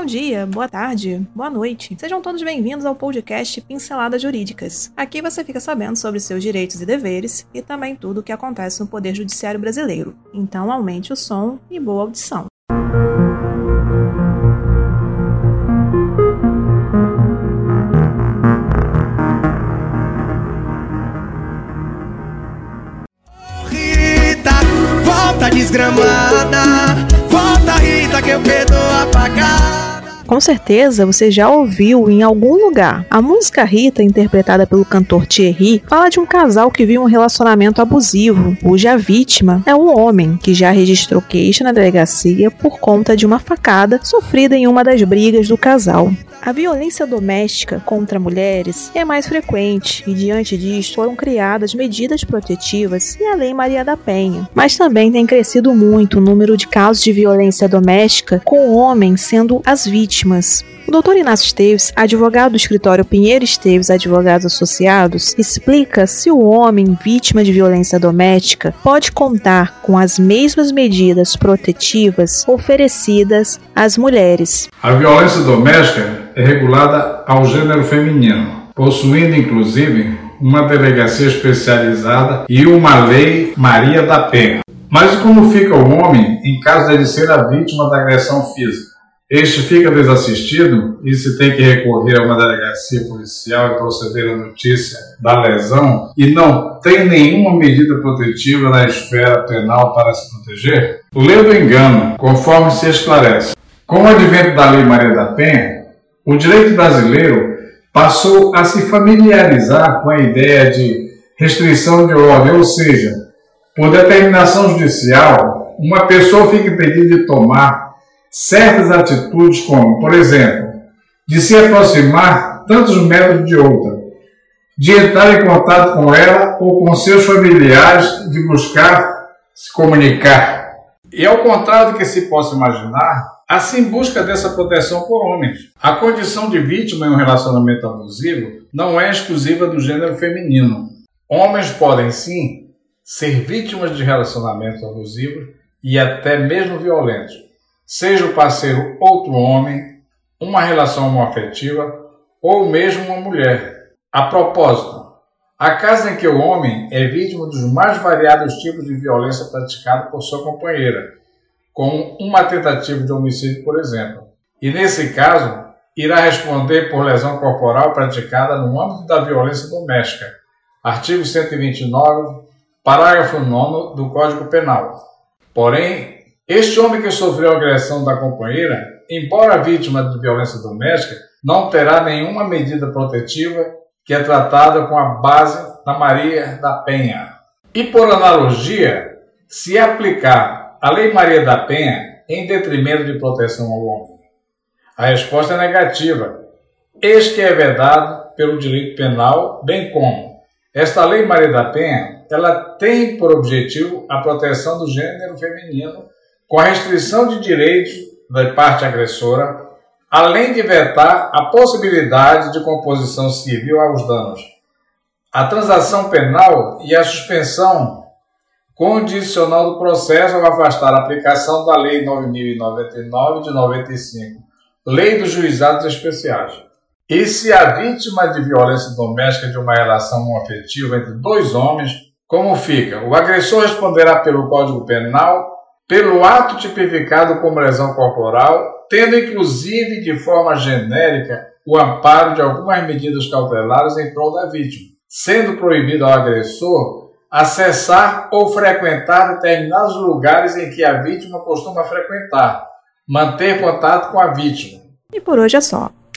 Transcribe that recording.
Bom dia, boa tarde, boa noite. Sejam todos bem-vindos ao podcast Pinceladas Jurídicas. Aqui você fica sabendo sobre seus direitos e deveres e também tudo o que acontece no Poder Judiciário Brasileiro. Então aumente o som e boa audição. Desgramada. Volta, Rita, que eu perdoo. Com certeza você já ouviu em algum lugar. A música Rita, interpretada pelo cantor Thierry, fala de um casal que vive um relacionamento abusivo, cuja vítima é um homem que já registrou queixa na delegacia por conta de uma facada sofrida em uma das brigas do casal. A violência doméstica contra mulheres é mais frequente e, diante disso, foram criadas medidas protetivas e a Lei Maria da Penha. Mas também tem crescido muito o número de casos de violência doméstica com homens sendo as vítimas. O doutor Inácio Esteves, advogado do escritório Pinheiro Esteves Advogados Associados, explica se o homem vítima de violência doméstica pode contar com as mesmas medidas protetivas oferecidas às mulheres. A violência doméstica é regulada ao gênero feminino, possuindo inclusive uma delegacia especializada e uma lei Maria da Penha. Mas como fica o homem em caso de ser a vítima da agressão física? Este fica desassistido e se tem que recorrer a uma delegacia policial e proceder à notícia da lesão e não tem nenhuma medida protetiva na esfera penal para se proteger? Lê do engano, conforme se esclarece. Com o advento da Lei Maria da Penha, o direito brasileiro passou a se familiarizar com a ideia de restrição de ordem, ou seja, por determinação judicial, uma pessoa fica impedida de tomar certas atitudes, como, por exemplo, de se aproximar tantos metros de outra, de entrar em contato com ela ou com seus familiares, de buscar se comunicar. E ao contrário do que se possa imaginar, assim busca dessa proteção por homens. A condição de vítima em um relacionamento abusivo não é exclusiva do gênero feminino. Homens podem sim ser vítimas de relacionamentos abusivos e até mesmo violentos seja o parceiro outro homem, uma relação homoafetiva ou mesmo uma mulher. A propósito, a casa em que o homem é vítima dos mais variados tipos de violência praticada por sua companheira, como uma tentativa de homicídio, por exemplo. E nesse caso, irá responder por lesão corporal praticada no âmbito da violência doméstica. Artigo 129, parágrafo 9 do Código Penal. Porém, este homem que sofreu agressão da companheira, embora vítima de violência doméstica, não terá nenhuma medida protetiva que é tratada com a base da Maria da Penha. E por analogia, se aplicar a Lei Maria da Penha em detrimento de proteção ao homem? A resposta é negativa. Este que é vedado pelo direito penal, bem como esta Lei Maria da Penha, ela tem por objetivo a proteção do gênero feminino com a restrição de direitos da parte agressora, além de vetar a possibilidade de composição civil aos danos, a transação penal e a suspensão condicional do processo ao afastar a aplicação da Lei 9099 de 95, Lei dos Juizados Especiais. E se a vítima de violência doméstica de uma relação afetiva entre dois homens, como fica? O agressor responderá pelo Código Penal pelo ato tipificado como lesão corporal, tendo inclusive de forma genérica o amparo de algumas medidas cautelares em prol da vítima, sendo proibido ao agressor acessar ou frequentar determinados lugares em que a vítima costuma frequentar, manter contato com a vítima. E por hoje é só.